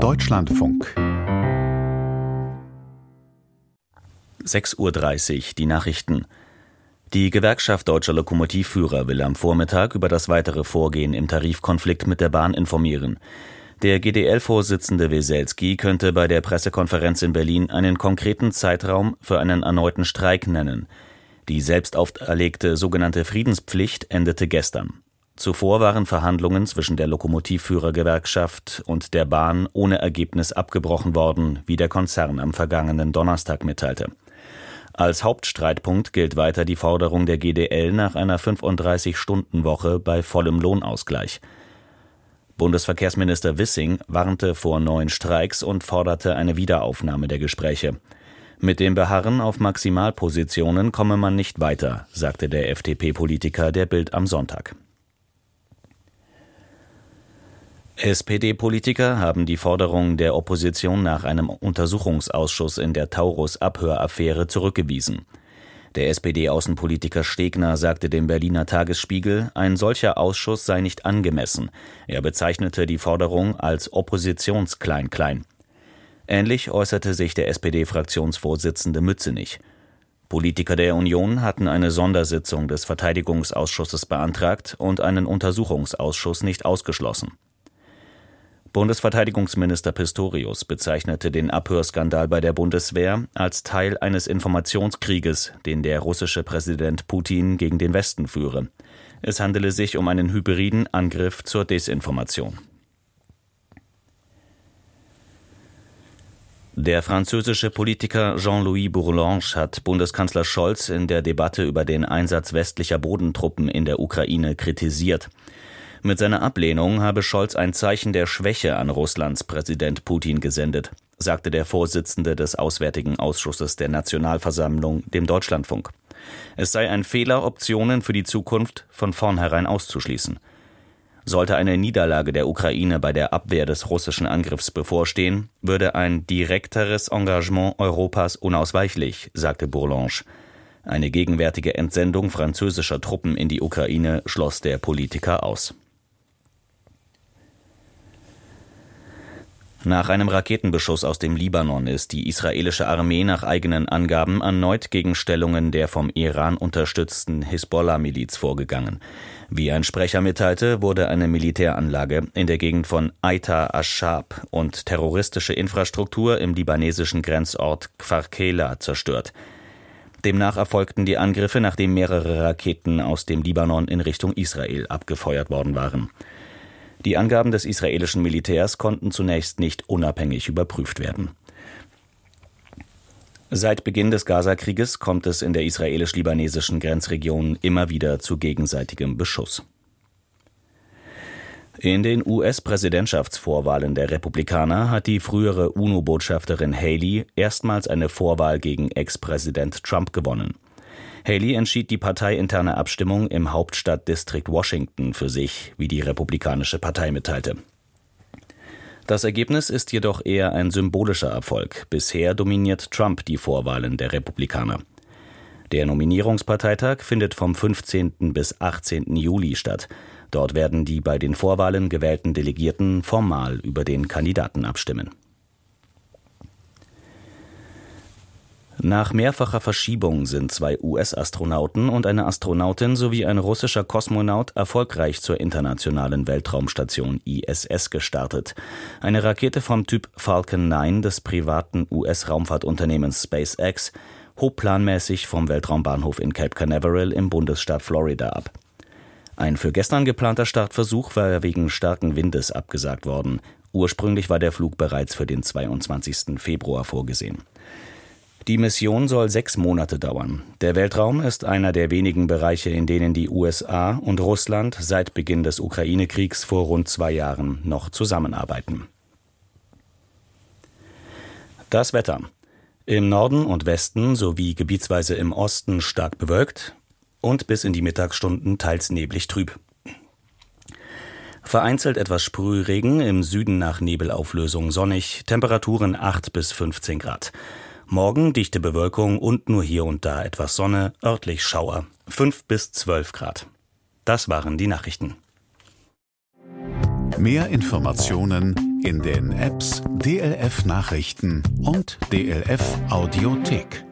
Deutschlandfunk 6.30 Uhr die Nachrichten. Die Gewerkschaft Deutscher Lokomotivführer will am Vormittag über das weitere Vorgehen im Tarifkonflikt mit der Bahn informieren. Der GDL-Vorsitzende Weselski könnte bei der Pressekonferenz in Berlin einen konkreten Zeitraum für einen erneuten Streik nennen. Die selbst auferlegte sogenannte Friedenspflicht endete gestern. Zuvor waren Verhandlungen zwischen der Lokomotivführergewerkschaft und der Bahn ohne Ergebnis abgebrochen worden, wie der Konzern am vergangenen Donnerstag mitteilte. Als Hauptstreitpunkt gilt weiter die Forderung der GDL nach einer 35-Stunden-Woche bei vollem Lohnausgleich. Bundesverkehrsminister Wissing warnte vor neuen Streiks und forderte eine Wiederaufnahme der Gespräche. Mit dem Beharren auf Maximalpositionen komme man nicht weiter, sagte der FDP-Politiker der Bild am Sonntag. SPD-Politiker haben die Forderung der Opposition nach einem Untersuchungsausschuss in der Taurus-Abhöraffäre zurückgewiesen. Der SPD-Außenpolitiker Stegner sagte dem Berliner Tagesspiegel, ein solcher Ausschuss sei nicht angemessen. Er bezeichnete die Forderung als Oppositionsklein-Klein. Ähnlich äußerte sich der SPD-Fraktionsvorsitzende Mützenich. Politiker der Union hatten eine Sondersitzung des Verteidigungsausschusses beantragt und einen Untersuchungsausschuss nicht ausgeschlossen. Bundesverteidigungsminister Pistorius bezeichnete den Abhörskandal bei der Bundeswehr als Teil eines Informationskrieges, den der russische Präsident Putin gegen den Westen führe. Es handele sich um einen hybriden Angriff zur Desinformation. Der französische Politiker Jean-Louis Bourlange hat Bundeskanzler Scholz in der Debatte über den Einsatz westlicher Bodentruppen in der Ukraine kritisiert. Mit seiner Ablehnung habe Scholz ein Zeichen der Schwäche an Russlands Präsident Putin gesendet, sagte der Vorsitzende des Auswärtigen Ausschusses der Nationalversammlung dem Deutschlandfunk. Es sei ein Fehler, Optionen für die Zukunft von vornherein auszuschließen. Sollte eine Niederlage der Ukraine bei der Abwehr des russischen Angriffs bevorstehen, würde ein direkteres Engagement Europas unausweichlich, sagte Bourlange. Eine gegenwärtige Entsendung französischer Truppen in die Ukraine schloss der Politiker aus. Nach einem Raketenbeschuss aus dem Libanon ist die israelische Armee nach eigenen Angaben erneut gegen Stellungen der vom Iran unterstützten Hisbollah-Miliz vorgegangen. Wie ein Sprecher mitteilte, wurde eine Militäranlage in der Gegend von Aita Ashab und terroristische Infrastruktur im libanesischen Grenzort Kfarkela zerstört. Demnach erfolgten die Angriffe, nachdem mehrere Raketen aus dem Libanon in Richtung Israel abgefeuert worden waren. Die Angaben des israelischen Militärs konnten zunächst nicht unabhängig überprüft werden. Seit Beginn des Gazakrieges kommt es in der israelisch-libanesischen Grenzregion immer wieder zu gegenseitigem Beschuss. In den US-Präsidentschaftsvorwahlen der Republikaner hat die frühere UNO-Botschafterin Haley erstmals eine Vorwahl gegen Ex-Präsident Trump gewonnen. Haley entschied die parteiinterne Abstimmung im Hauptstadtdistrikt Washington für sich, wie die Republikanische Partei mitteilte. Das Ergebnis ist jedoch eher ein symbolischer Erfolg. Bisher dominiert Trump die Vorwahlen der Republikaner. Der Nominierungsparteitag findet vom 15. bis 18. Juli statt. Dort werden die bei den Vorwahlen gewählten Delegierten formal über den Kandidaten abstimmen. Nach mehrfacher Verschiebung sind zwei US-Astronauten und eine Astronautin sowie ein russischer Kosmonaut erfolgreich zur internationalen Weltraumstation ISS gestartet. Eine Rakete vom Typ Falcon 9 des privaten US-Raumfahrtunternehmens SpaceX hob planmäßig vom Weltraumbahnhof in Cape Canaveral im Bundesstaat Florida ab. Ein für gestern geplanter Startversuch war wegen starken Windes abgesagt worden. Ursprünglich war der Flug bereits für den 22. Februar vorgesehen. Die Mission soll sechs Monate dauern. Der Weltraum ist einer der wenigen Bereiche, in denen die USA und Russland seit Beginn des Ukraine-Kriegs vor rund zwei Jahren noch zusammenarbeiten. Das Wetter. Im Norden und Westen sowie gebietsweise im Osten stark bewölkt und bis in die Mittagsstunden teils neblig trüb. Vereinzelt etwas Sprühregen, im Süden nach Nebelauflösung sonnig, Temperaturen 8 bis 15 Grad. Morgen dichte Bewölkung und nur hier und da etwas Sonne, örtlich Schauer. 5 bis 12 Grad. Das waren die Nachrichten. Mehr Informationen in den Apps DLF Nachrichten und DLF Audiothek.